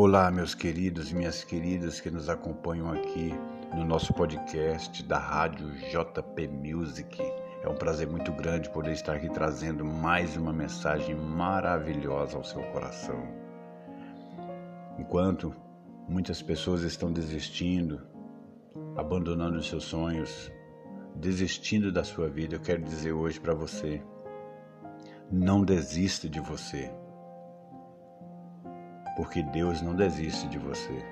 Olá, meus queridos e minhas queridas que nos acompanham aqui no nosso podcast da Rádio JP Music. É um prazer muito grande poder estar aqui trazendo mais uma mensagem maravilhosa ao seu coração. Enquanto muitas pessoas estão desistindo, abandonando seus sonhos, desistindo da sua vida, eu quero dizer hoje para você: não desista de você porque Deus não desiste de você.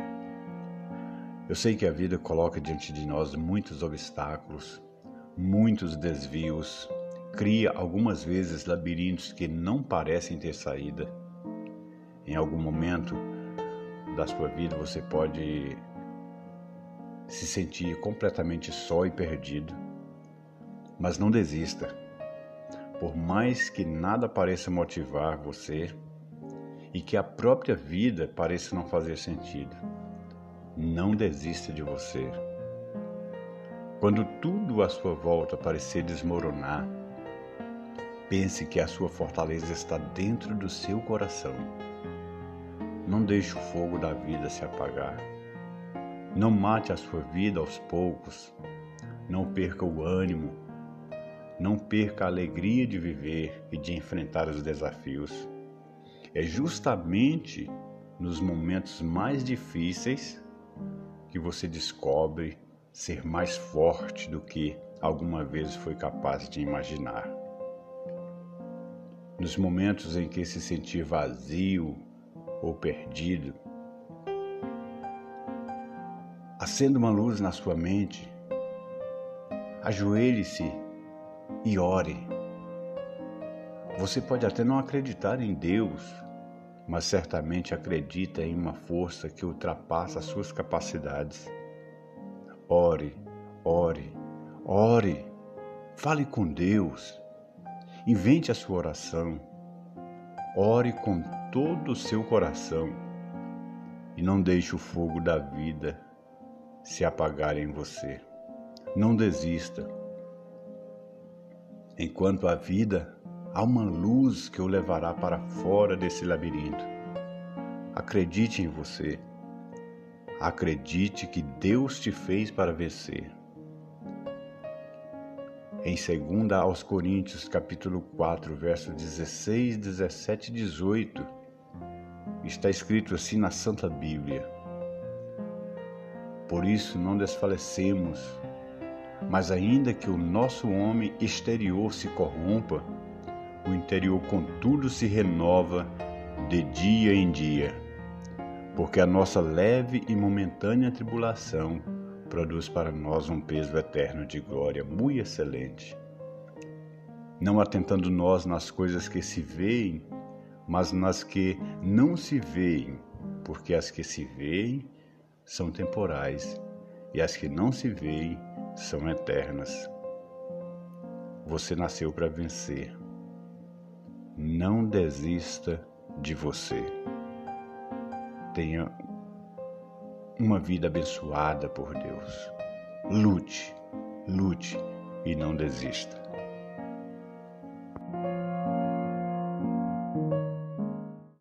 Eu sei que a vida coloca diante de nós muitos obstáculos, muitos desvios, cria algumas vezes labirintos que não parecem ter saída. Em algum momento da sua vida você pode se sentir completamente só e perdido, mas não desista. Por mais que nada pareça motivar você, e que a própria vida pareça não fazer sentido. Não desista de você. Quando tudo à sua volta parecer desmoronar, pense que a sua fortaleza está dentro do seu coração. Não deixe o fogo da vida se apagar. Não mate a sua vida aos poucos. Não perca o ânimo. Não perca a alegria de viver e de enfrentar os desafios. É justamente nos momentos mais difíceis que você descobre ser mais forte do que alguma vez foi capaz de imaginar. Nos momentos em que se sentir vazio ou perdido, acenda uma luz na sua mente, ajoelhe-se e ore. Você pode até não acreditar em Deus, mas certamente acredita em uma força que ultrapassa as suas capacidades. Ore, ore, ore, fale com Deus, invente a sua oração, ore com todo o seu coração e não deixe o fogo da vida se apagar em você. Não desista. Enquanto a vida Há uma luz que o levará para fora desse labirinto. Acredite em você. Acredite que Deus te fez para vencer. Em 2 aos Coríntios, capítulo 4, versos 16, 17 e 18, está escrito assim na Santa Bíblia: Por isso não desfalecemos, mas ainda que o nosso homem exterior se corrompa, o interior, contudo, se renova de dia em dia, porque a nossa leve e momentânea tribulação produz para nós um peso eterno de glória muito excelente. Não atentando nós nas coisas que se veem, mas nas que não se veem, porque as que se veem são temporais e as que não se veem são eternas. Você nasceu para vencer não desista de você. Tenha uma vida abençoada por Deus. Lute, lute e não desista.